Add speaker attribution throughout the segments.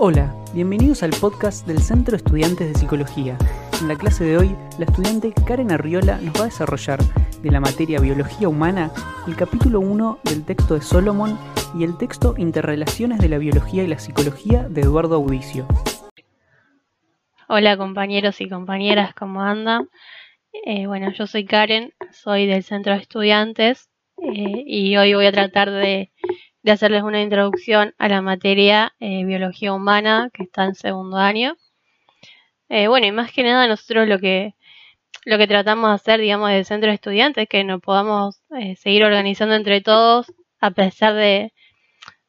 Speaker 1: Hola, bienvenidos al podcast del Centro de Estudiantes de Psicología. En la clase de hoy, la estudiante Karen Arriola nos va a desarrollar de la materia Biología Humana el capítulo 1 del texto de Solomon y el texto Interrelaciones de la Biología y la Psicología de Eduardo Audicio.
Speaker 2: Hola compañeros y compañeras, ¿cómo andan? Eh, bueno, yo soy Karen, soy del Centro de Estudiantes eh, y hoy voy a tratar de de hacerles una introducción a la materia eh, biología humana que está en segundo año. Eh, bueno, y más que nada nosotros lo que lo que tratamos de hacer, digamos, del centro de estudiantes, es que nos podamos eh, seguir organizando entre todos a pesar de,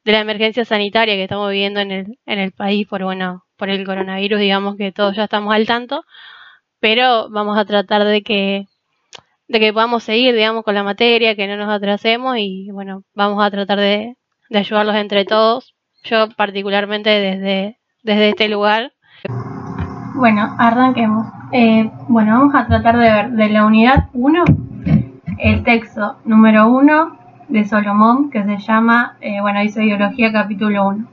Speaker 2: de, la emergencia sanitaria que estamos viviendo en el, en el país por, bueno, por el coronavirus, digamos que todos ya estamos al tanto, pero vamos a tratar de que de que podamos seguir, digamos, con la materia, que no nos atrasemos y bueno, vamos a tratar de, de ayudarlos entre todos. Yo particularmente desde, desde este lugar.
Speaker 3: Bueno, arranquemos. Eh, bueno, vamos a tratar de ver de la unidad 1 el texto número 1 de Solomón que se llama, eh, bueno, dice Biología capítulo 1.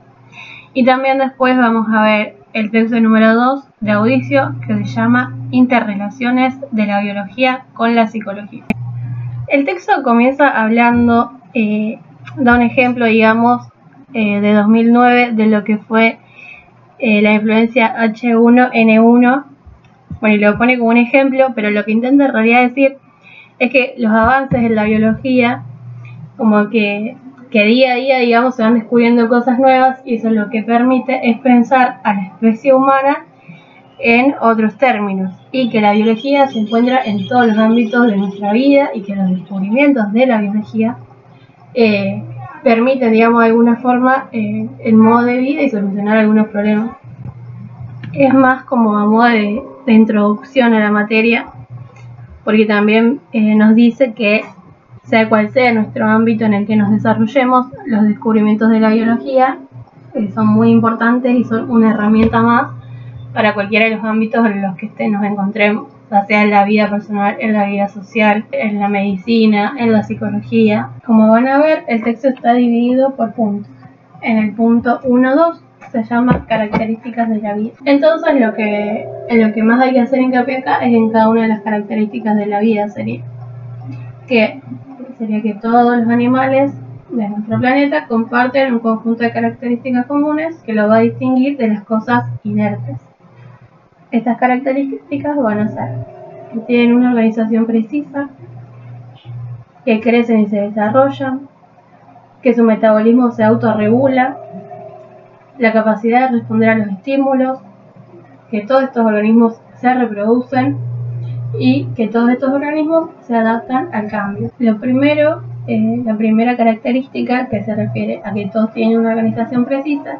Speaker 3: Y también después vamos a ver el texto número 2 de Audicio que se llama Interrelaciones de la biología con la psicología. El texto comienza hablando eh, da un ejemplo, digamos, eh, de 2009 de lo que fue eh, la influencia H1N1. Bueno, y lo pone como un ejemplo, pero lo que intenta en realidad decir es que los avances en la biología, como que, que día a día, digamos, se van descubriendo cosas nuevas y eso lo que permite es pensar a la especie humana en otros términos y que la biología se encuentra en todos los ámbitos de nuestra vida y que los descubrimientos de la biología eh, permiten, digamos, de alguna forma eh, el modo de vida y solucionar algunos problemas. Es más como a modo de, introducción a la materia, porque también eh, nos dice que sea cual sea nuestro ámbito en el que nos desarrollemos, los descubrimientos de la biología eh, son muy importantes y son una herramienta más para cualquiera de los ámbitos en los que nos encontremos sea en la vida personal, en la vida social, en la medicina, en la psicología. Como van a ver, el texto está dividido por puntos. En el punto 1-2 se llama características de la vida. Entonces lo que, lo que más hay que hacer hincapié acá es en cada una de las características de la vida sería que sería que todos los animales de nuestro planeta comparten un conjunto de características comunes que lo va a distinguir de las cosas inertes. Estas características van a ser que tienen una organización precisa, que crecen y se desarrollan, que su metabolismo se autorregula, la capacidad de responder a los estímulos, que todos estos organismos se reproducen y que todos estos organismos se adaptan al cambio. Lo primero, eh, la primera característica que se refiere a que todos tienen una organización precisa,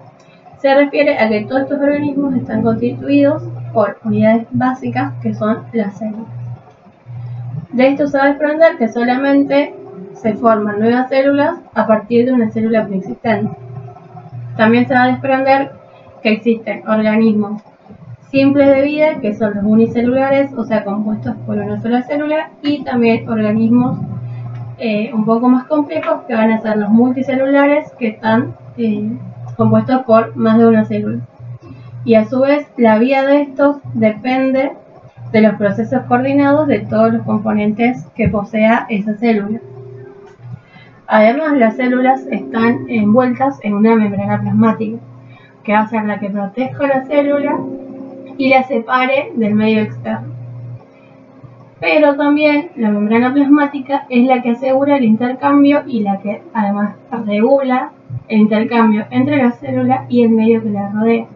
Speaker 3: se refiere a que todos estos organismos están constituidos por unidades básicas que son las células. De esto se va a desprender que solamente se forman nuevas células a partir de una célula preexistente. También se va a desprender que existen organismos simples de vida, que son los unicelulares, o sea, compuestos por una sola célula, y también organismos eh, un poco más complejos, que van a ser los multicelulares, que están eh, compuestos por más de una célula y a su vez la vida de estos depende de los procesos coordinados de todos los componentes que posea esa célula. Además, las células están envueltas en una membrana plasmática, que va a ser la que proteja la célula y la separe del medio externo. Pero también la membrana plasmática es la que asegura el intercambio y la que además regula el intercambio entre la célula y el medio que la rodea.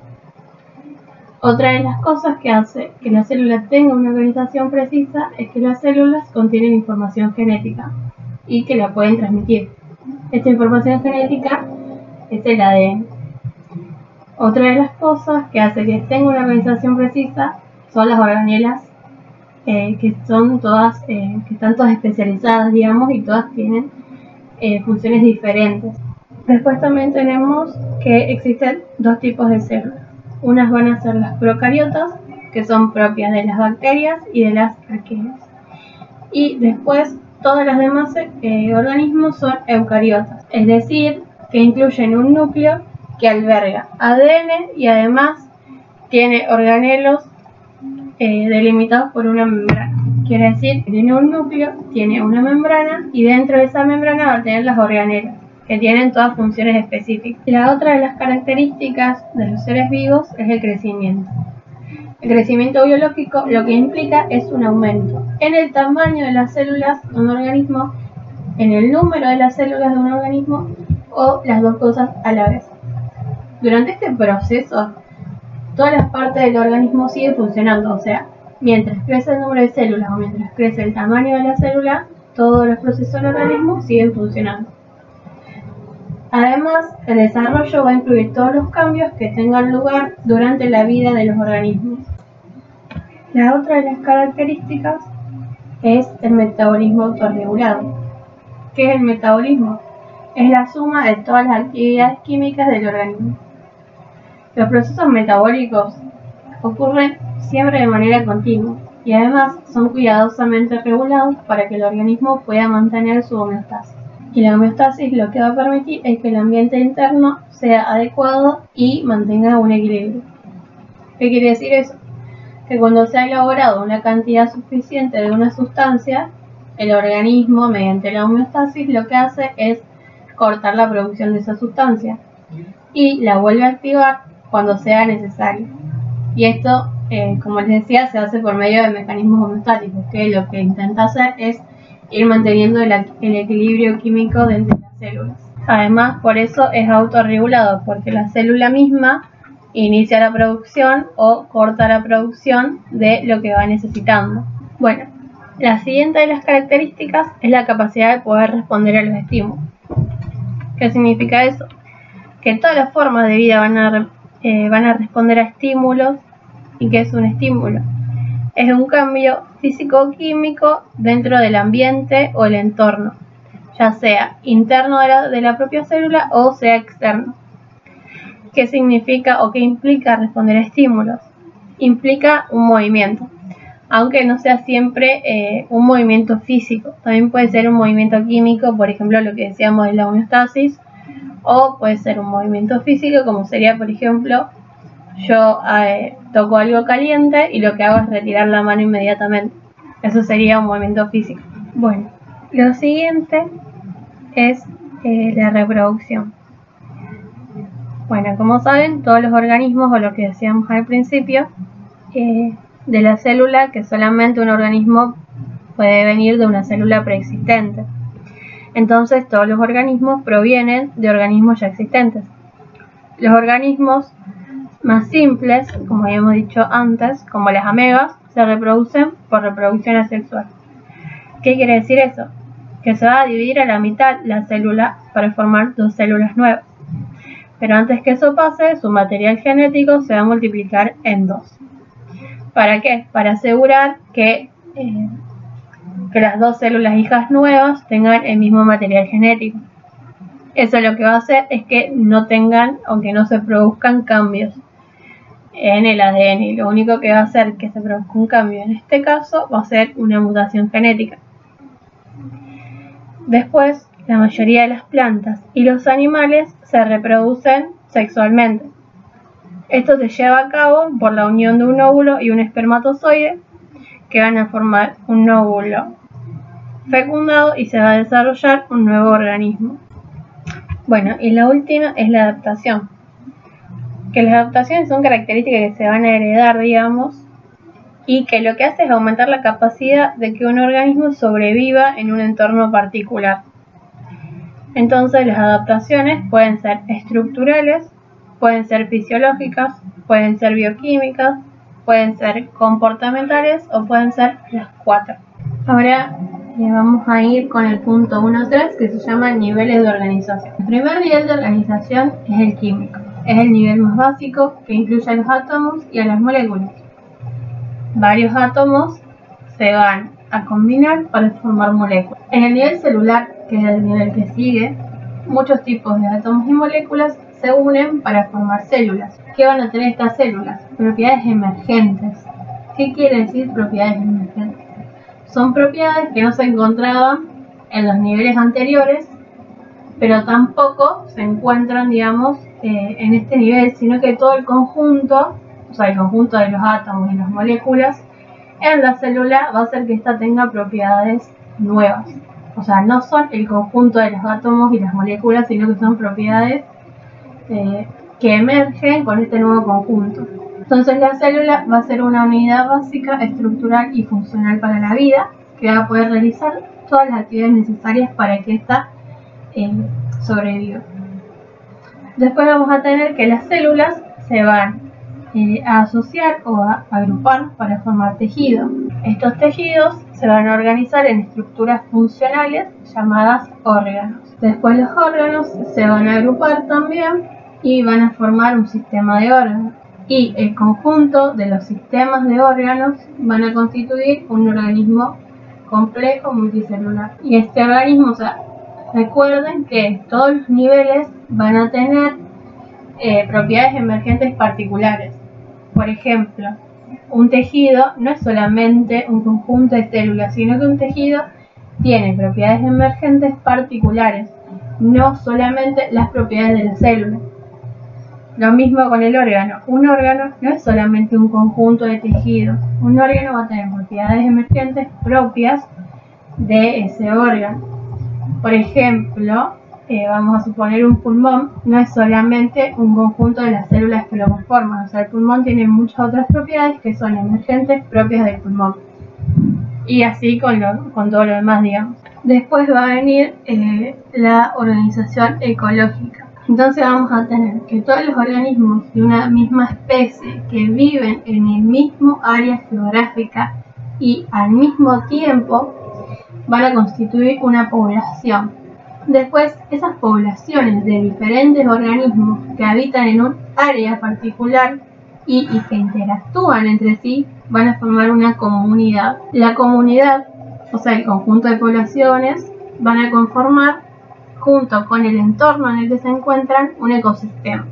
Speaker 3: Otra de las cosas que hace que la célula tenga una organización precisa es que las células contienen información genética y que la pueden transmitir. Esta información genética es el ADN. Otra de las cosas que hace que tenga una organización precisa son las organelas, eh, que son todas, eh, que están todas especializadas, digamos, y todas tienen eh, funciones diferentes. Después también tenemos que existen dos tipos de células unas van a ser las procariotas, que son propias de las bacterias y de las arqueas. Y después todas las demás eh, organismos son eucariotas, es decir, que incluyen un núcleo que alberga ADN y además tiene organelos eh, delimitados por una membrana. Quiere decir que tiene un núcleo, tiene una membrana y dentro de esa membrana va a tener las organelas que tienen todas funciones específicas. La otra de las características de los seres vivos es el crecimiento. El crecimiento biológico lo que implica es un aumento en el tamaño de las células de un organismo, en el número de las células de un organismo o las dos cosas a la vez. Durante este proceso, todas las partes del organismo siguen funcionando, o sea, mientras crece el número de células o mientras crece el tamaño de la célula, todos los procesos del organismo siguen funcionando. Además, el desarrollo va a incluir todos los cambios que tengan lugar durante la vida de los organismos. La otra de las características es el metabolismo autorregulado. ¿Qué es el metabolismo? Es la suma de todas las actividades químicas del organismo. Los procesos metabólicos ocurren siempre de manera continua y además son cuidadosamente regulados para que el organismo pueda mantener su homeostasis. Y la homeostasis lo que va a permitir es que el ambiente interno sea adecuado y mantenga un equilibrio. ¿Qué quiere decir eso? Que cuando se ha elaborado una cantidad suficiente de una sustancia, el organismo, mediante la homeostasis, lo que hace es cortar la producción de esa sustancia y la vuelve a activar cuando sea necesario. Y esto, eh, como les decía, se hace por medio de mecanismos homeostáticos, que lo que intenta hacer es ir manteniendo el, equilibrio químico de las células. Además, por eso es autorregulado, porque la célula misma inicia la producción o corta la producción de lo que va necesitando. Bueno, la siguiente de las características es la capacidad de poder responder a los estímulos. ¿Qué significa eso? Que todas las formas de vida van a, eh, van a responder a estímulos. ¿Y qué es un estímulo? Es un cambio físico-químico dentro del ambiente o el entorno, ya sea interno de la, propia célula o sea externo. ¿Qué significa o qué implica responder a estímulos? Implica un movimiento, aunque no sea siempre eh, un movimiento físico, también puede ser un movimiento químico, por ejemplo lo que decíamos de la homeostasis, o puede ser un movimiento físico, como sería por ejemplo yo toco algo caliente y lo que hago es retirar la mano inmediatamente. Eso sería un movimiento físico. Bueno, lo siguiente es eh, la reproducción. Bueno, como saben, todos los organismos, o lo que decíamos al principio, eh, de la célula, que solamente un organismo puede venir de una célula preexistente. Entonces, todos los organismos provienen de organismos ya existentes. Los organismos más simples, como habíamos dicho antes, como las amebas, se reproducen por reproducción asexual. ¿Qué quiere decir eso? Que se va a dividir a la mitad la célula para formar dos células nuevas. Pero antes que eso pase, su material genético se va a multiplicar en dos. ¿Para qué? Para asegurar que, eh, que las dos células hijas nuevas tengan el mismo material genético. Eso lo que va a hacer es que no tengan, aunque no se produzcan cambios en el ADN y lo único que va a hacer que se produzca un cambio en este caso va a ser una mutación genética. Después, la mayoría de las plantas y los animales se reproducen sexualmente. Esto se lleva a cabo por la unión de un óvulo y un espermatozoide que van a formar un óvulo fecundado y se va a desarrollar un nuevo organismo. Bueno, y la última es la adaptación que las adaptaciones son características que se van a heredar, digamos, y que lo que hace es aumentar la capacidad de que un organismo sobreviva en un entorno particular. Entonces las adaptaciones pueden ser estructurales, pueden ser fisiológicas, pueden ser bioquímicas, pueden ser comportamentales o pueden ser las cuatro. Ahora eh, vamos a ir con el punto 1.3 que se llama niveles de organización. El primer nivel de organización es el químico. Es el nivel más básico que incluye a los átomos y a las moléculas. Varios átomos se van a combinar para formar moléculas. En el nivel celular, que es el nivel que sigue, muchos tipos de átomos y moléculas se unen para formar células. ¿Qué van a tener estas células? Propiedades emergentes. ¿Qué quiere decir propiedades emergentes? Son propiedades que no se encontraban en los niveles anteriores, pero tampoco se encuentran, digamos, eh, en este nivel, sino que todo el conjunto, o sea, el conjunto de los átomos y las moléculas en la célula va a hacer que ésta tenga propiedades nuevas. O sea, no son el conjunto de los átomos y las moléculas, sino que son propiedades eh, que emergen con este nuevo conjunto. Entonces la célula va a ser una unidad básica, estructural y funcional para la vida, que va a poder realizar todas las actividades necesarias para que ésta eh, sobreviva. Después vamos a tener que las células se van eh, a asociar o a agrupar para formar tejido. Estos tejidos se van a organizar en estructuras funcionales llamadas órganos. Después los órganos se van a agrupar también y van a formar un sistema de órganos. Y el conjunto de los sistemas de órganos van a constituir un organismo complejo multicelular. Y este organismo, o sea, recuerden que todos los niveles van a tener eh, propiedades emergentes particulares. Por ejemplo, un tejido no es solamente un conjunto de células, sino que un tejido tiene propiedades emergentes particulares, no solamente las propiedades de la célula. Lo mismo con el órgano. Un órgano no es solamente un conjunto de tejidos. Un órgano va a tener propiedades emergentes propias de ese órgano. Por ejemplo, eh, vamos a suponer un pulmón, no es solamente un conjunto de las células que lo conforman. O sea, el pulmón tiene muchas otras propiedades que son emergentes propias del pulmón. Y así con, con todo lo demás, digamos. Después va a venir eh, la organización ecológica. Entonces vamos a tener que todos los organismos de una misma especie que viven en el mismo área geográfica y al mismo tiempo van a constituir una población. Después, esas poblaciones de diferentes organismos que habitan en un área particular y, que interactúan entre sí van a formar una comunidad. La comunidad, o sea, el conjunto de poblaciones, van a conformar, junto con el entorno en el que se encuentran, un ecosistema.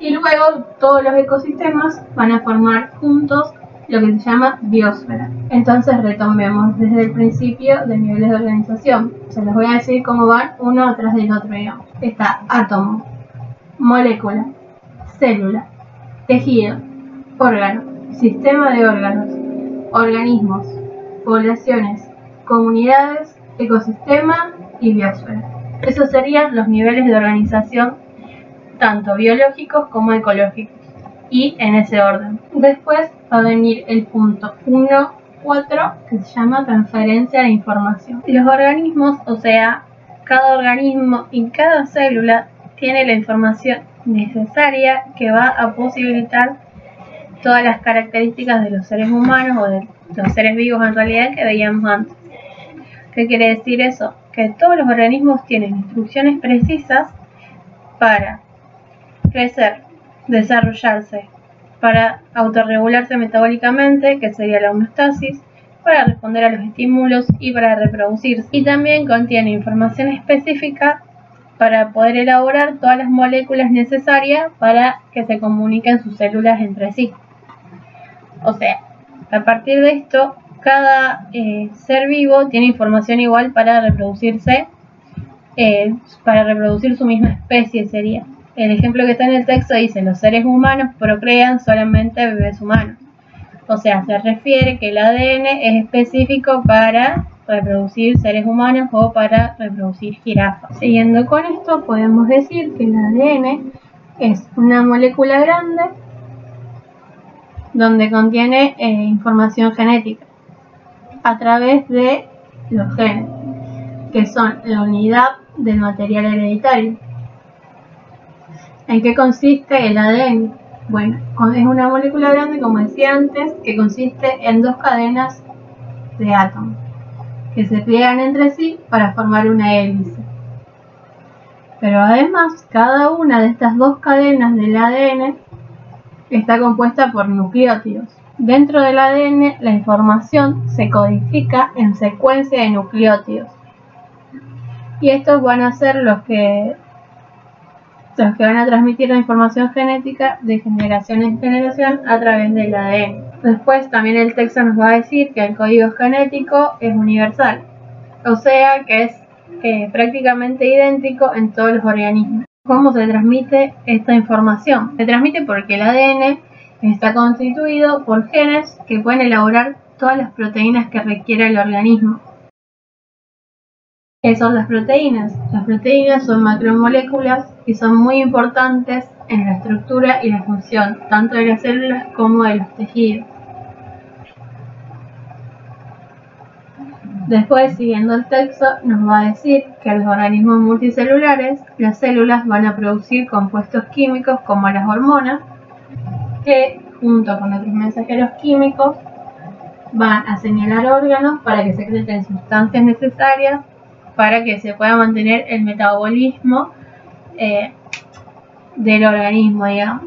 Speaker 3: Y luego todos los ecosistemas van a formar juntos lo que se llama biosfera. Entonces retomemos desde el principio de niveles de organización. Se les voy a decir cómo van uno atrás del otro, digamos. Está átomo, molécula, célula, tejido, órgano, sistema de órganos, organismos, poblaciones, comunidades, ecosistema y biosfera. Esos serían los niveles de organización tanto biológicos como ecológicos y en ese orden. Después va a venir el punto 1, 4, que se llama transferencia de información. Los organismos, o sea, cada organismo y cada célula tiene la información necesaria que va a posibilitar todas las características de los seres humanos o de los seres vivos en realidad que veíamos antes. ¿Qué quiere decir eso? Que todos los organismos tienen instrucciones precisas para crecer, desarrollarse, para autorregularse metabólicamente, que sería la homeostasis, para responder a los estímulos y para reproducirse. Y también contiene información específica para poder elaborar todas las moléculas necesarias para que se comuniquen sus células entre sí. O sea, a partir de esto, cada eh, ser vivo tiene información igual para reproducirse, eh, para reproducir su misma especie sería. El ejemplo que está en el texto dice, los seres humanos procrean solamente bebés humanos. O sea, se refiere que el ADN es específico para reproducir seres humanos o para reproducir jirafas. Siguiendo con esto, podemos decir que el ADN es una molécula grande donde contiene eh, información genética a través de los genes, que son la unidad del material hereditario. ¿En qué consiste el ADN? Bueno, es una molécula grande, como decía antes, que consiste en dos cadenas de átomos que se pliegan entre sí para formar una hélice. Pero además, cada una de estas dos cadenas del ADN está compuesta por nucleótidos. Dentro del ADN, la información se codifica en secuencia de nucleótidos. Y estos van a ser los que los que van a transmitir la información genética de generación en generación a través del ADN. Después también el texto nos va a decir que el código genético es universal, o sea que es eh, prácticamente idéntico en todos los organismos. ¿Cómo se transmite esta información? Se transmite porque el ADN está constituido por genes que pueden elaborar todas las proteínas que requiere el organismo. ¿Qué son las proteínas? Las proteínas son macromoléculas y son muy importantes en la estructura y la función tanto de las células como de los tejidos. Después, siguiendo el texto, nos va a decir que los organismos multicelulares las células van a producir compuestos químicos como las hormonas, que junto con otros mensajeros químicos van a señalar órganos para que secreten sustancias necesarias para que se pueda mantener el metabolismo eh, del organismo, digamos.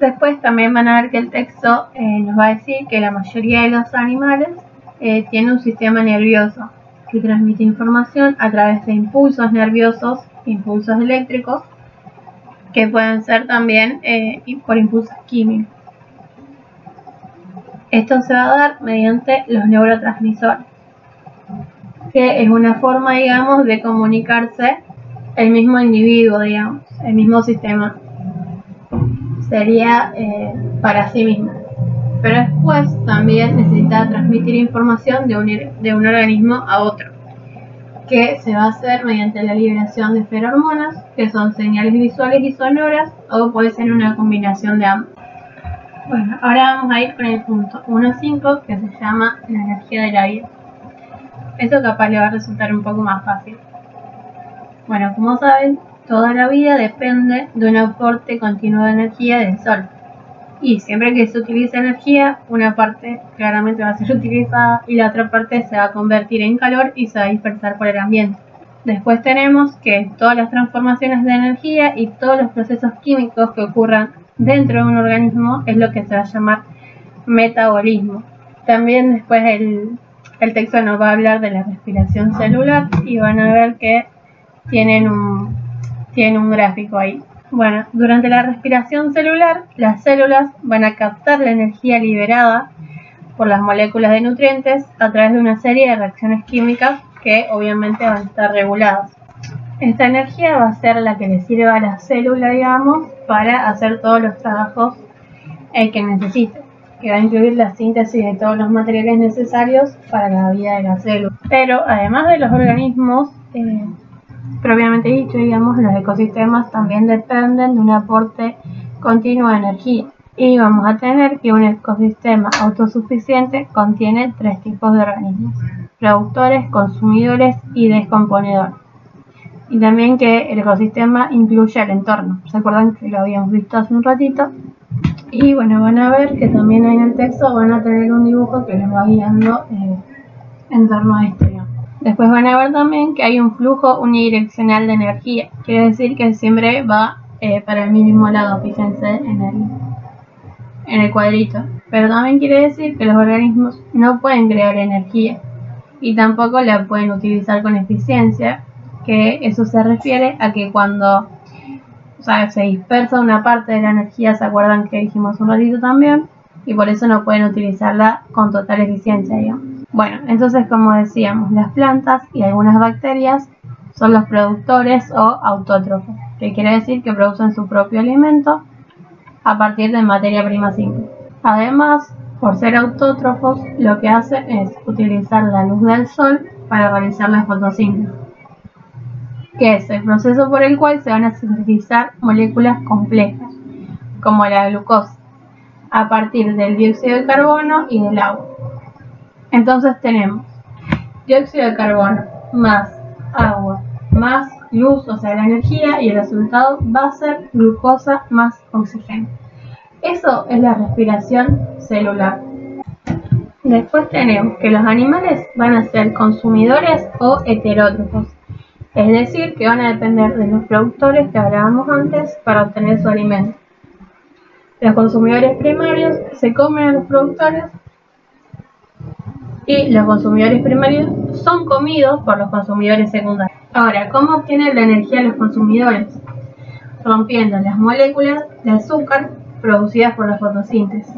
Speaker 3: Después también van a ver que el texto eh, nos va a decir que la mayoría de los animales eh, tiene un sistema nervioso que transmite información a través de impulsos nerviosos, impulsos eléctricos, que pueden ser también por impulsos químicos. Esto se va a dar mediante los neurotransmisores que es una forma, digamos, de comunicarse el mismo individuo, digamos, el mismo sistema. Sería eh, para sí mismo. Pero después también necesita transmitir información de un, de un organismo a otro, que se va a hacer mediante la liberación de ferormonas, que son señales visuales y sonoras, o puede ser una combinación de ambos. Bueno, ahora vamos a ir con el punto 1.5 que se llama la energía de la vida. Eso capaz le va a resultar un poco más fácil. Bueno, como saben, toda la vida depende de un aporte continuo de energía del Sol. Y siempre que se utiliza energía, una parte claramente va a ser utilizada y la otra parte se va a convertir en calor y se va a dispersar por el ambiente. Después tenemos que todas las transformaciones de energía y todos los procesos químicos que ocurran dentro de un organismo es lo que se va a llamar metabolismo. También después el, el texto nos va a hablar de la respiración celular y van a ver que tienen un, tienen un gráfico ahí. Bueno, durante la respiración celular, las células van a captar la energía liberada por las moléculas de nutrientes a través de una serie de reacciones químicas que obviamente van a estar reguladas. Esta energía va a ser la que le sirva a la célula, digamos, para hacer todos los trabajos que necesite que va a incluir la síntesis de todos los materiales necesarios para la vida de la célula. Pero además de los organismos, eh, propiamente dicho, digamos, los ecosistemas también dependen de un aporte continuo de energía. Y vamos a tener que un ecosistema autosuficiente contiene tres tipos de organismos, productores, consumidores y descomponedores. Y también que el ecosistema incluye el entorno. ¿Se acuerdan que lo habíamos visto hace un ratito? Y bueno, van a ver que también en el texto van a tener un dibujo que les va guiando eh, en torno a esto. Después van a ver también que hay un flujo unidireccional de energía. Quiere decir que siempre va eh, para el mismo lado, fíjense en el, en el cuadrito. Pero también quiere decir que los organismos no pueden crear energía y tampoco la pueden utilizar con eficiencia, que eso se refiere a que cuando sea, se dispersa una parte de la energía, ¿se acuerdan que dijimos un ratito también? Y por eso no pueden utilizarla con total eficiencia, digamos. Bueno, entonces como decíamos, las plantas y algunas bacterias son los productores o autótrofos, que quiere decir que producen su propio alimento a partir de materia prima simple. Además, por ser autótrofos, lo que hacen es utilizar la luz del sol para realizar la fotosíntesis que es el proceso por el cual se van a sintetizar moléculas complejas, como la glucosa, a partir del dióxido de carbono y del agua. Entonces tenemos dióxido de carbono más agua más luz, o sea, la energía, y el resultado va a ser glucosa más oxígeno. Eso es la respiración celular. Después tenemos que los animales van a ser consumidores o heterótrofos. Es decir, que van a depender de los productores que hablábamos antes para obtener su alimento. Los consumidores primarios se comen a los productores y los consumidores primarios son comidos por los consumidores secundarios. Ahora, ¿cómo obtienen la energía los consumidores? Rompiendo las moléculas de azúcar producidas por la fotosíntesis.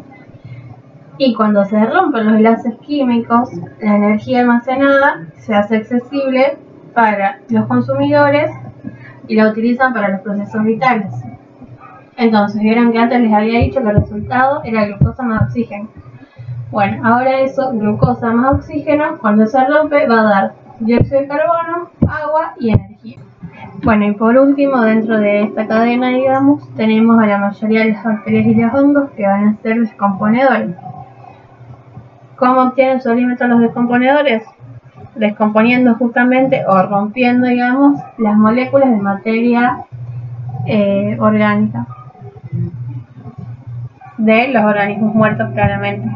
Speaker 3: Y cuando se rompen los enlaces químicos, la energía almacenada se hace accesible para los consumidores y la utilizan para los procesos vitales. Entonces, vieron que antes les había dicho que el resultado era glucosa más oxígeno. Bueno, ahora eso, glucosa más oxígeno, cuando se rompe va a dar dióxido de carbono, agua y energía. Bueno, y por último, dentro de esta cadena, digamos, tenemos a la mayoría de las bacterias y los hongos que van a ser descomponedores. ¿Cómo obtienen su alimento los descomponedores? Descomponiendo justamente o rompiendo, digamos, las moléculas de materia eh, orgánica de los organismos muertos claramente.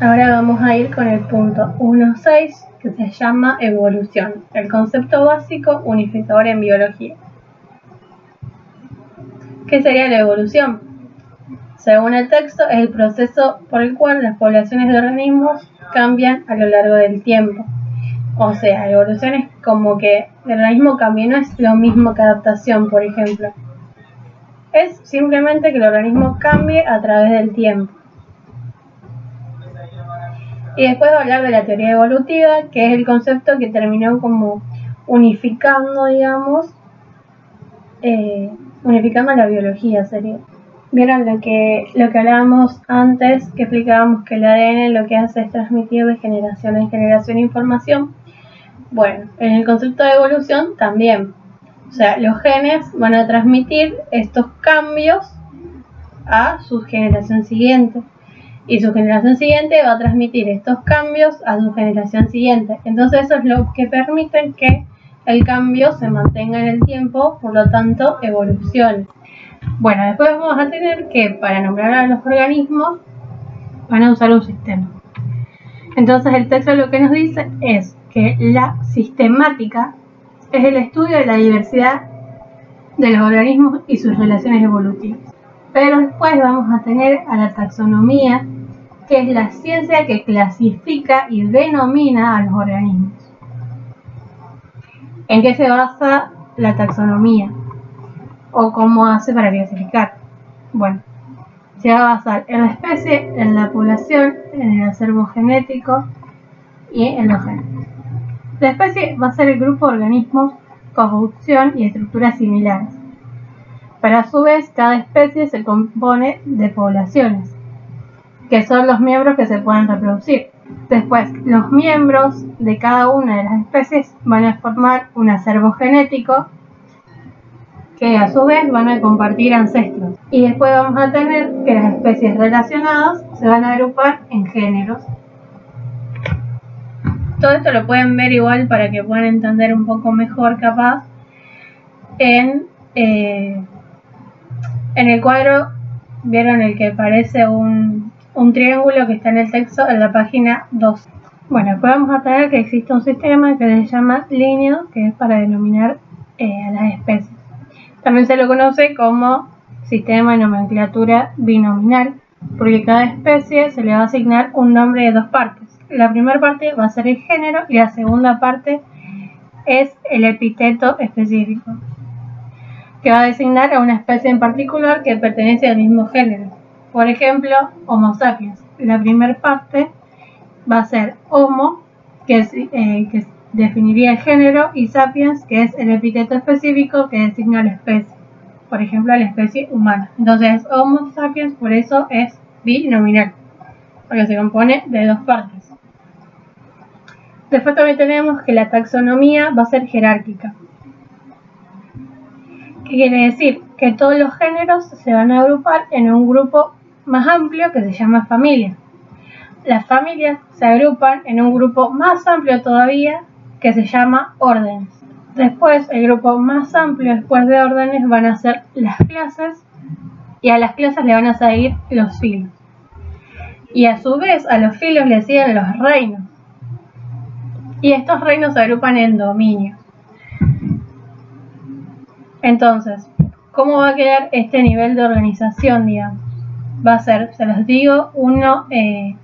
Speaker 3: Ahora vamos a ir con el punto 1.6 que se llama evolución, el concepto básico unificador en biología. ¿Qué sería la evolución? Según el texto, es el proceso por el cual las poblaciones de organismos cambian a lo largo del tiempo. O sea, evolución es como que el organismo cambia, no es lo mismo que adaptación, por ejemplo. Es simplemente que el organismo cambie a través del tiempo. Y después de hablar de la teoría evolutiva, que es el concepto que terminó como unificando, digamos, eh, unificando la biología sería. Vieron lo que, lo que hablábamos antes, que explicábamos que el ADN lo que hace es transmitir de generación en generación información. Bueno, en el concepto de evolución también. O sea, los genes van a transmitir estos cambios a su generación siguiente y su generación siguiente va a transmitir estos cambios a su generación siguiente. Entonces eso es lo que permite que el cambio se mantenga en el tiempo, por lo tanto evolucione. Bueno, después vamos a tener que para nombrar a los organismos van a usar un sistema. Entonces el texto lo que nos dice es que la sistemática es el estudio de la diversidad de los organismos y sus relaciones evolutivas. Pero después vamos a tener a la taxonomía, que es la ciencia que clasifica y denomina a los organismos. ¿En qué se basa la taxonomía? ¿O cómo hace para clasificar? Bueno, se va a basar en la especie, en la población, en el acervo genético y en los genes. La especie va a ser el grupo de organismos con función y estructuras similares. Pero a su vez, cada especie se compone de poblaciones que son los miembros que se pueden reproducir. Después, los miembros de cada una de las especies van a formar un acervo genético que a su vez van a compartir ancestros. Y después vamos a tener que las especies relacionadas se van a agrupar en géneros. Todo esto lo pueden ver igual para que puedan entender un poco mejor capaz en, eh, en el cuadro, vieron el que parece un, un triángulo que está en el texto en la página 2. Bueno, después vamos a tener que existe un sistema que se llama línea, que es para denominar eh, a las especies. También se lo conoce como sistema de nomenclatura binominal, porque cada especie se le va a asignar un nombre de dos partes. La primera parte va a ser el género y la segunda parte es el epíteto específico, que va a designar a una especie en particular que pertenece al mismo género. Por ejemplo, Homo sapiens. La primera parte va a ser Homo, que, eh, definiría el género, y sapiens, que es el epíteto específico que designa la especie. Por ejemplo, la especie humana. Entonces, Homo sapiens, por eso es binominal, porque se compone de dos partes. Después también tenemos que la taxonomía va a ser jerárquica. ¿Qué quiere decir? Que todos los géneros se van a agrupar en un grupo más amplio que se llama familia. Las familias se agrupan en un grupo más amplio todavía que se llama órdenes. Después, el grupo más amplio después de órdenes van a ser las clases y a las clases le van a seguir los filos. Y a su vez a los filos le siguen los reinos. Y estos reinos se agrupan en dominios. Entonces, ¿cómo va a quedar este nivel de organización, digamos? va a ser, se los digo, uno, eh,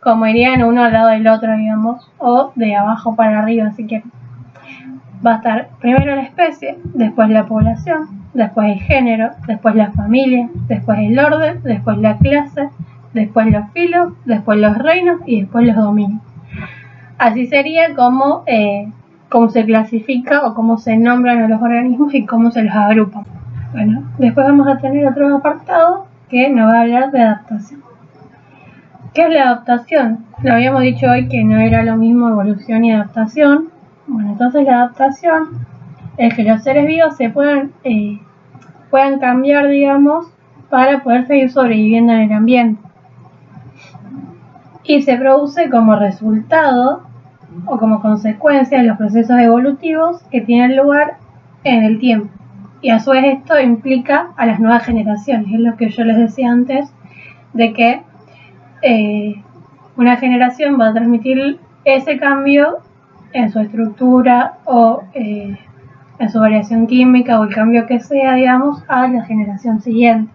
Speaker 3: como irían uno al lado del otro, digamos, o de abajo para arriba, si quieren. Va a estar primero la especie, después la población, después el género, después la familia, después el orden, después la clase, después los filos, después los reinos y después los dominios. Así sería como eh, se clasifica o cómo se nombran a los organismos y cómo se los agrupa. Bueno, después vamos a tener otro apartado que nos va a hablar de adaptación. ¿Qué es la adaptación? Lo habíamos dicho hoy que no era lo mismo evolución y adaptación. Bueno, entonces la adaptación es que los seres vivos se puedan, eh, puedan cambiar, digamos, para poder seguir sobreviviendo en el ambiente. Y se produce como resultado o como consecuencia de los procesos evolutivos que tienen lugar en el tiempo. Y a su vez esto implica a las nuevas generaciones, es lo que yo les decía antes, de que eh, una generación va a transmitir ese cambio en su estructura o eh, en su variación química o el cambio que sea, digamos, a la generación siguiente.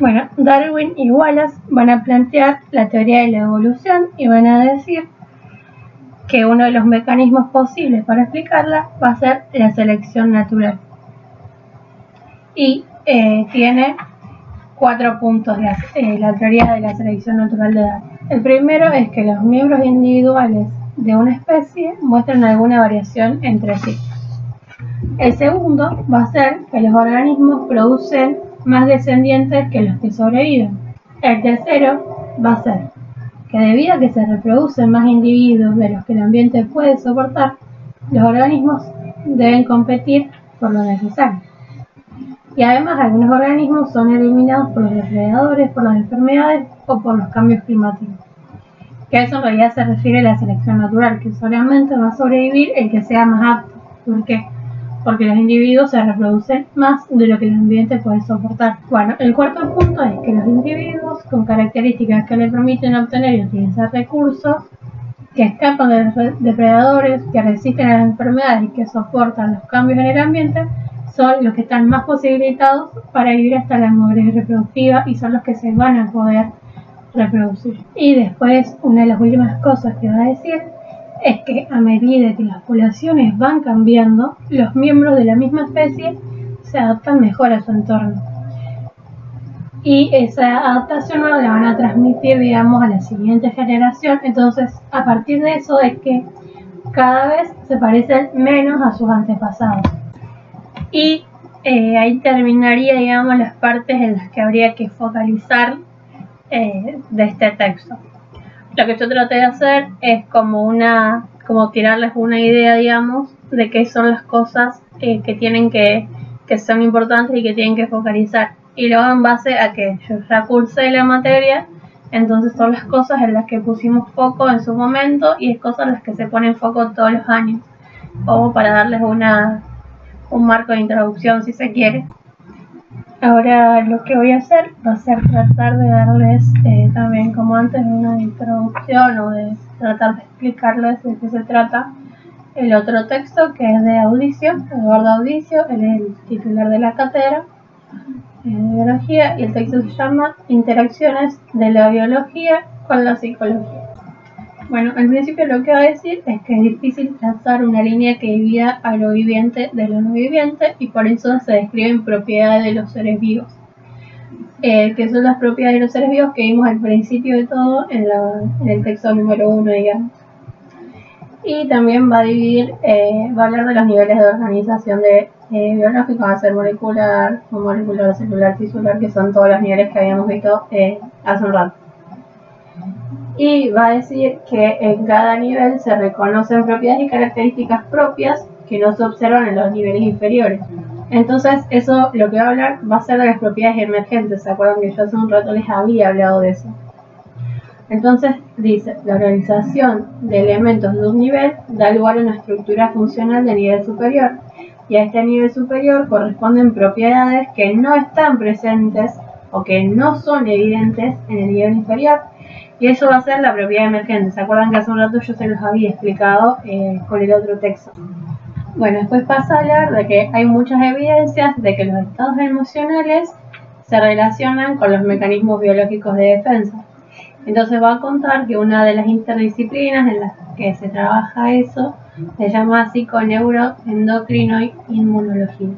Speaker 3: Bueno, Darwin y Wallace van a plantear la teoría de la evolución y van a decir que uno de los mecanismos posibles para explicarla va a ser la selección natural. Y eh, tiene cuatro puntos de eh, la teoría de la selección natural de Darwin. El primero es que los miembros individuales de una especie muestran alguna variación entre sí. El segundo va a ser que los organismos producen más descendientes que los que sobreviven. El tercero va a ser que debido a que se reproducen más individuos de los que el ambiente puede soportar, los organismos deben competir por lo necesario. Y además algunos organismos son eliminados por los depredadores, por las enfermedades o por los cambios climáticos. Que a eso en realidad se refiere la selección natural, que solamente va a sobrevivir el que sea más apto. ¿Por qué? porque los individuos se reproducen más de lo que el ambiente puede soportar. Bueno, el cuarto punto es que los individuos con características que le permiten obtener y utilizar recursos, que escapan de los depredadores, que resisten a las enfermedades y que soportan los cambios en el ambiente, son los que están más posibilitados para vivir hasta la madurez reproductiva y son los que se van a poder reproducir. Y después, una de las últimas cosas que va a decir es que a medida que las poblaciones van cambiando, los miembros de la misma especie se adaptan mejor a su entorno. Y esa adaptación la van a transmitir, digamos, a la siguiente generación. Entonces, a partir de eso es que cada vez se parecen menos a sus antepasados. Y eh, ahí terminaría, digamos, las partes en las que habría que focalizar eh, de este texto lo que yo traté de hacer es como una, como tirarles una idea, digamos, de qué son las cosas eh, que tienen que, que son importantes y que tienen que focalizar. Y luego en base a que yo ya cursé la materia, entonces son las cosas en las que pusimos foco en su momento y es cosas en las que se ponen foco todos los años, como para darles una, un marco de introducción si se quiere. Ahora lo que voy a hacer va a ser tratar de darles eh, también como antes una introducción o de tratar de explicarles de qué se trata el otro texto que es de Audicio, Eduardo Audicio, él es el titular de la cátedra de biología y el texto se llama Interacciones de la biología con la psicología. Bueno, al principio lo que va a decir es que es difícil trazar una línea que divida a lo viviente de lo no viviente y por eso se describen propiedades de los seres vivos. Eh, que son las propiedades de los seres vivos que vimos al principio de todo en, el texto número uno, digamos. Y también va a dividir, eh, va a hablar de los niveles de organización de eh, va a ser molecular, molecular, celular, tisular, que son todos los niveles que habíamos visto hace un rato y va a decir que en cada nivel se reconocen propiedades y características propias que no se observan en los niveles inferiores. Entonces, eso lo que va a hablar va a ser de las propiedades emergentes. ¿Se acuerdan que yo hace un rato les había hablado de eso? Entonces, dice, la organización de elementos de un nivel da lugar a una estructura funcional de nivel superior. Y a este nivel superior corresponden propiedades que no están presentes o que no son evidentes en el nivel inferior y eso va a ser la propiedad emergente. ¿Se acuerdan que hace un rato yo se los había explicado eh, con el otro texto? Bueno, después pasa a hablar de que hay muchas evidencias de que los estados emocionales se relacionan con los mecanismos biológicos de defensa. Entonces va a contar que una de las interdisciplinas en las que se trabaja eso se llama psiconeuroendocrino inmunología,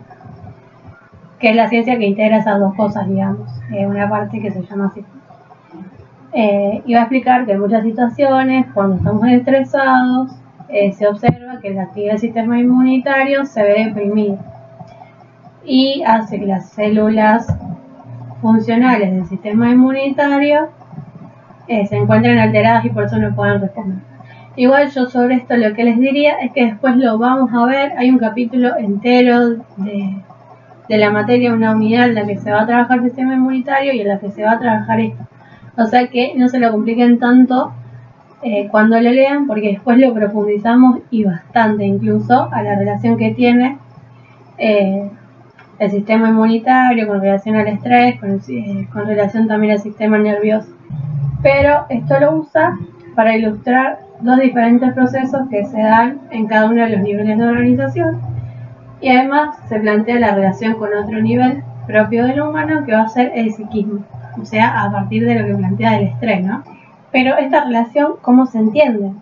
Speaker 3: que es la ciencia que integra esas dos cosas, digamos, eh, una parte que se llama así. Eh, va a explicar que en muchas situaciones, cuando estamos estresados eh, se observa que la actividad del sistema inmunitario se ve deprimida y hace que las células funcionales del sistema inmunitario eh, se encuentren alteradas y por eso no puedan responder. Igual yo sobre esto lo que les diría es que después lo vamos a ver, hay un capítulo entero de, de la materia, una unidad en la que se va a trabajar el sistema inmunitario y en la que se va a trabajar esto. O sea que no se lo compliquen tanto eh, cuando lo lean porque después lo profundizamos y bastante incluso a la relación que tiene eh, el sistema inmunitario con relación al estrés, con, eh, con relación también al sistema nervioso. Pero esto lo usa para ilustrar dos diferentes procesos que se dan en cada uno de los niveles de organización y además se plantea la relación con otro nivel propio del humano que va a ser el psiquismo, o sea, a partir de lo que plantea el estrés, ¿no? Pero esta relación, ¿cómo se entiende?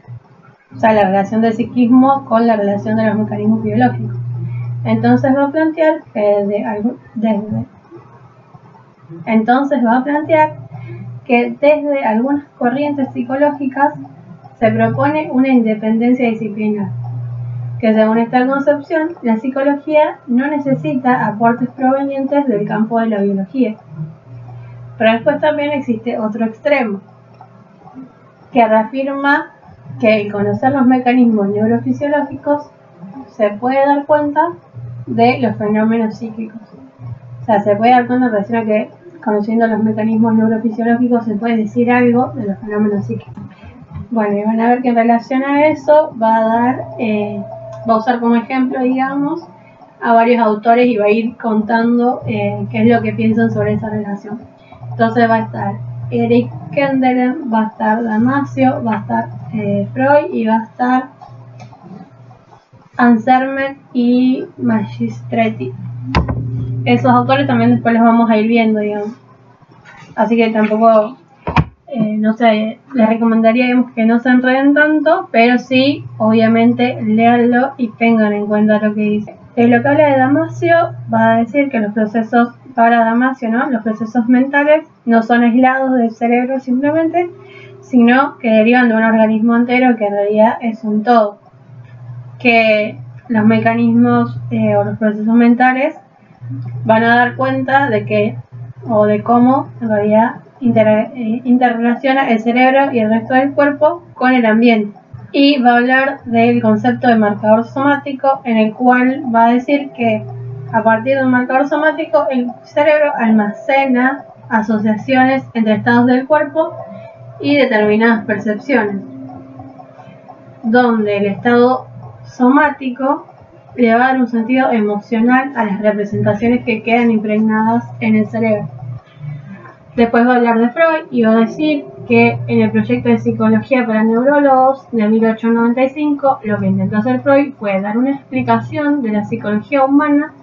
Speaker 3: O sea, la relación del psiquismo con la relación de los mecanismos biológicos. Entonces va a plantear que desde, entonces va a plantear que desde algunas corrientes psicológicas se propone una independencia disciplinar, que según esta concepción, la psicología no necesita aportes provenientes del campo de la biología. Pero después también existe otro extremo, que reafirma que el conocer los mecanismos neurofisiológicos se puede dar cuenta de los fenómenos psíquicos. O sea, se puede dar cuenta recién a que conociendo los mecanismos neurofisiológicos se puede decir algo de los fenómenos psíquicos. Bueno, y van a ver que en relación a eso va a dar, eh, va a usar como ejemplo, digamos, a varios autores y va a ir contando eh, qué es lo que piensan sobre esa relación. Entonces va a estar Eric Kendelen, va a estar Damasio, va a estar eh, Freud y va a estar Ansermet y Magistretti. Esos autores también después los vamos a ir viendo, digamos. Así que tampoco, eh, no sé, les recomendaría que no se enreden tanto, pero sí, obviamente, léanlo y tengan en cuenta lo que dice. En lo que habla de Damasio, va a decir que los procesos, para Damasio, ¿no? Los procesos mentales no son aislados del cerebro simplemente, sino que derivan de un organismo entero que en realidad es un todo que los mecanismos eh, o los procesos mentales van a dar cuenta de que o de cómo en realidad eh, interrelaciona el cerebro y el resto del cuerpo con el ambiente. Y va a hablar del concepto de marcador somático, en el cual va a decir que a partir de un marcador somático el cerebro almacena asociaciones entre estados del cuerpo y determinadas percepciones, donde el estado somático le va a dar un sentido emocional a las representaciones que quedan impregnadas en el cerebro. Después va a hablar de Freud y va a decir que en el proyecto de psicología para neurólogos de 1895 lo que intentó hacer Freud fue dar una explicación de la psicología humana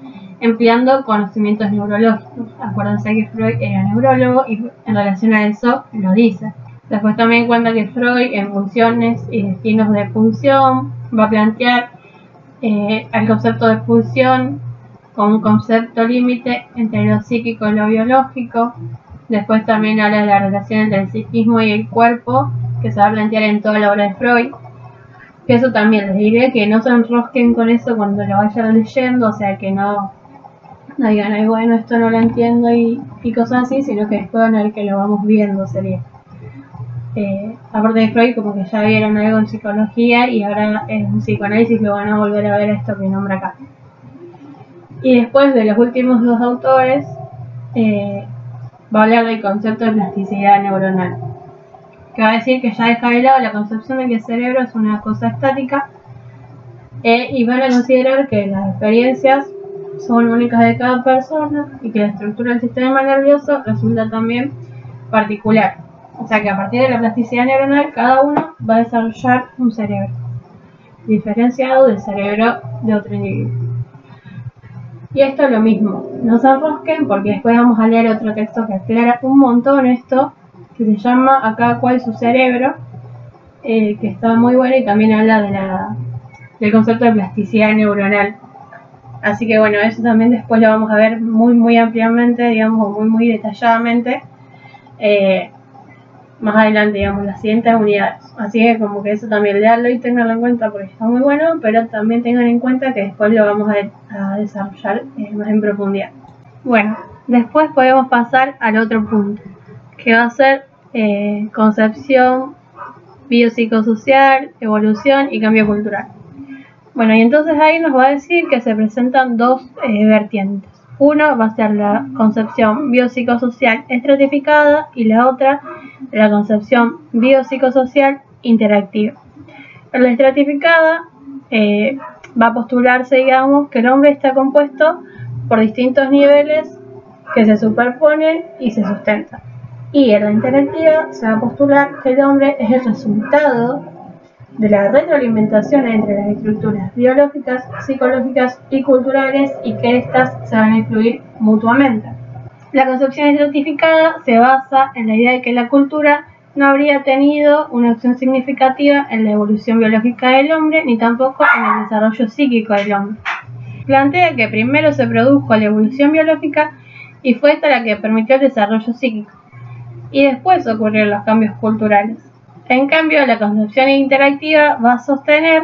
Speaker 3: empleando conocimientos neurológicos. Acuérdense que Freud era neurólogo y en relación a eso lo dice. Después también cuenta que Freud en funciones y destinos de función va a plantear eh, el concepto de función como un concepto límite entre lo psíquico y lo biológico. Después también habla de la relación entre el psiquismo y el cuerpo, que se va a plantear en toda la obra de Freud. Que eso también les diré que no se enrosquen con eso cuando lo vayan leyendo, o sea que no, no digan, ay bueno, esto no lo entiendo y, cosas así, sino que van a ver que lo vamos viendo sería eh, aparte de Freud, como que ya vieron algo en psicología y ahora en psicoanálisis lo van a volver a ver esto que nombra acá. Y después de los últimos dos autores, eh, va a hablar del concepto de plasticidad neuronal, que va a decir que ya deja de lado la concepción de que el cerebro es una cosa estática eh, y van a considerar que las experiencias son únicas de cada persona y que la estructura del sistema nervioso resulta también particular o sea que a partir de la plasticidad neuronal, cada uno va a desarrollar un cerebro diferenciado del cerebro de otro individuo. Y esto es lo mismo, no se enrosquen porque después vamos a leer otro texto que aclara un montón esto, que se llama A cada cual su cerebro, eh, que está muy bueno y también habla de la, del concepto de plasticidad neuronal. Así que bueno, eso también después lo vamos a ver muy muy ampliamente, digamos, muy muy detalladamente. Eh, más adelante, digamos, las siguientes unidades. Así que como que eso también leerlo y tenerlo en cuenta porque está muy bueno, pero también tengan en cuenta que después lo vamos a, desarrollar más en profundidad. Bueno, después podemos pasar al otro punto, que va a ser eh, concepción biopsicosocial, evolución y cambio cultural. Bueno, y entonces ahí nos va a decir que se presentan dos eh, vertientes. Uno va a ser la concepción biopsicosocial estratificada y la otra la concepción biopsicosocial interactiva. La estratificada eh, va a postularse, digamos, que el hombre está compuesto por distintos niveles que se superponen y se sustentan. Y en la interactiva se va a postular que el hombre es el resultado de la retroalimentación entre las estructuras biológicas, psicológicas y culturales y que éstas se van a influir mutuamente. La concepción estratificada se basa en la idea de que la cultura no habría tenido una acción significativa en la evolución biológica del hombre ni tampoco en el desarrollo psíquico del hombre. Plantea que primero se produjo la evolución biológica y fue esta la que permitió el desarrollo psíquico, y después ocurrieron los cambios culturales. En cambio, la concepción interactiva va a sostener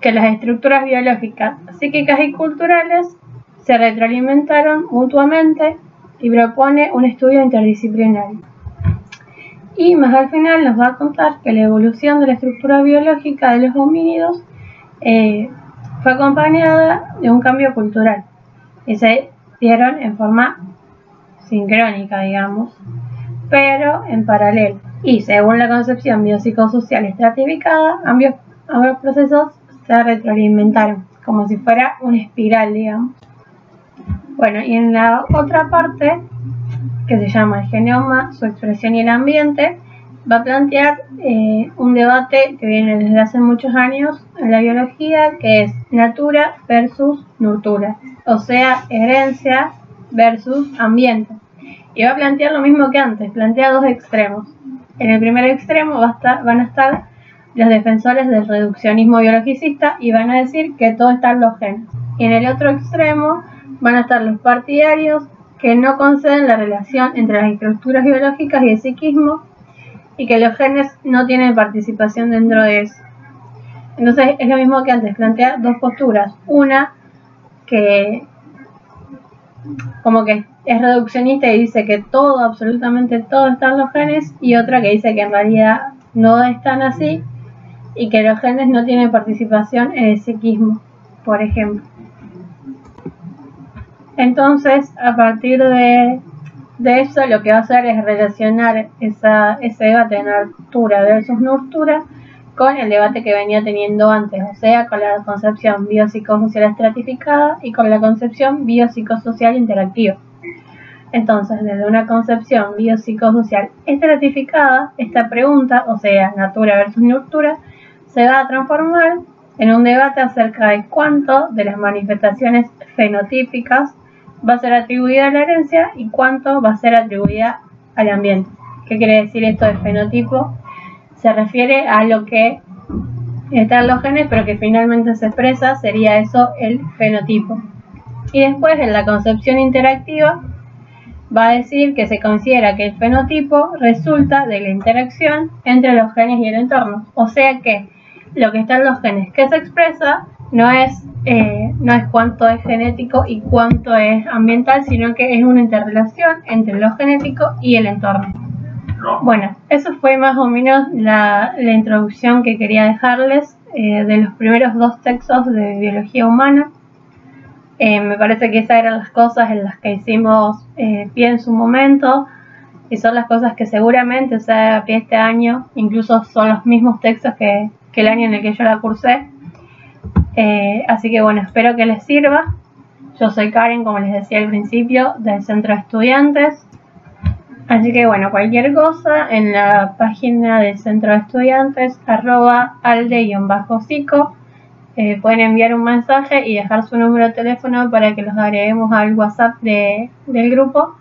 Speaker 3: que las estructuras biológicas, psíquicas y culturales se retroalimentaron mutuamente y propone un estudio interdisciplinario. Y más al final nos va a contar que la evolución de la estructura biológica de los homínidos eh, fue acompañada de un cambio cultural y se dieron en forma sincrónica, digamos, pero en paralelo. Y según la concepción biopsicosocial estratificada, ambos, procesos se retroalimentaron, como si fuera una espiral, digamos. Bueno, y en la otra parte, que se llama el genoma, su expresión y el ambiente, va a plantear eh, un debate que viene desde hace muchos años en la biología, que es natura versus nurtura, o sea, herencia versus ambiente. Y va a plantear lo mismo que antes, plantea dos extremos. En el primer extremo van a estar los defensores del reduccionismo biologicista y van a decir que todo está en los genes. Y en el otro extremo van a estar los partidarios que no conceden la relación entre las estructuras biológicas y el psiquismo y que los genes no tienen participación dentro de eso. Entonces es lo mismo que antes, plantea dos posturas. Una que como que es reduccionista y dice que todo, absolutamente todo está en los genes y otra que dice que en realidad no están así y que los genes no tienen participación en el psiquismo, por ejemplo. Entonces, a partir de, eso, lo que va a hacer es relacionar esa, ese debate de nurtura versus nurtura con el debate que venía teniendo antes, o sea, con la concepción biopsicosocial estratificada y con la concepción biopsicosocial interactiva. Entonces, desde una concepción biopsicosocial estratificada, esta pregunta, o sea, natura versus nurtura, se va a transformar en un debate acerca de cuánto de las manifestaciones fenotípicas va a ser atribuida a la herencia y cuánto va a ser atribuida al ambiente. ¿Qué quiere decir esto de fenotipo? Se refiere a lo que está en los genes, pero que finalmente se expresa, sería eso el fenotipo. Y después en la concepción interactiva va a decir que se considera que el fenotipo resulta de la interacción entre los genes y el entorno. O sea que lo que está en los genes que se expresa no es eh, no es cuánto es genético y cuánto es ambiental, sino que es una interrelación entre lo genético y el entorno. Bueno, eso fue más o menos la, introducción que quería dejarles eh, de los primeros dos textos de biología humana. Eh, me parece que esas eran las cosas en las que hicimos pie en su momento y son las cosas que seguramente o sea pie este año, incluso son los mismos textos que, el año en el que yo la cursé. Eh, así que bueno, espero que les sirva. Yo soy Karen, como les decía al principio, del Centro de Estudiantes. Así que bueno, cualquier cosa en la página del Centro de Estudiantes, arroba alde-psico, eh, pueden enviar un mensaje y dejar su número de teléfono para que los agreguemos al WhatsApp del grupo.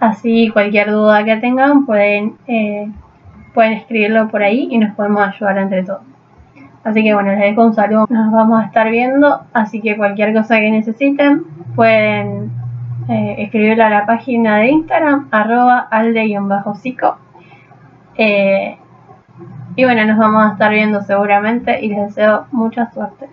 Speaker 3: Así cualquier duda que tengan pueden, eh, pueden escribirlo por ahí y nos podemos ayudar entre todos. Así que bueno, les dejo un saludo. Nos vamos a estar viendo. Así que cualquier cosa que necesiten pueden eh, escribirle a la página de Instagram, arroba alde-psico. Eh, y bueno, nos vamos a estar viendo seguramente y les deseo mucha suerte.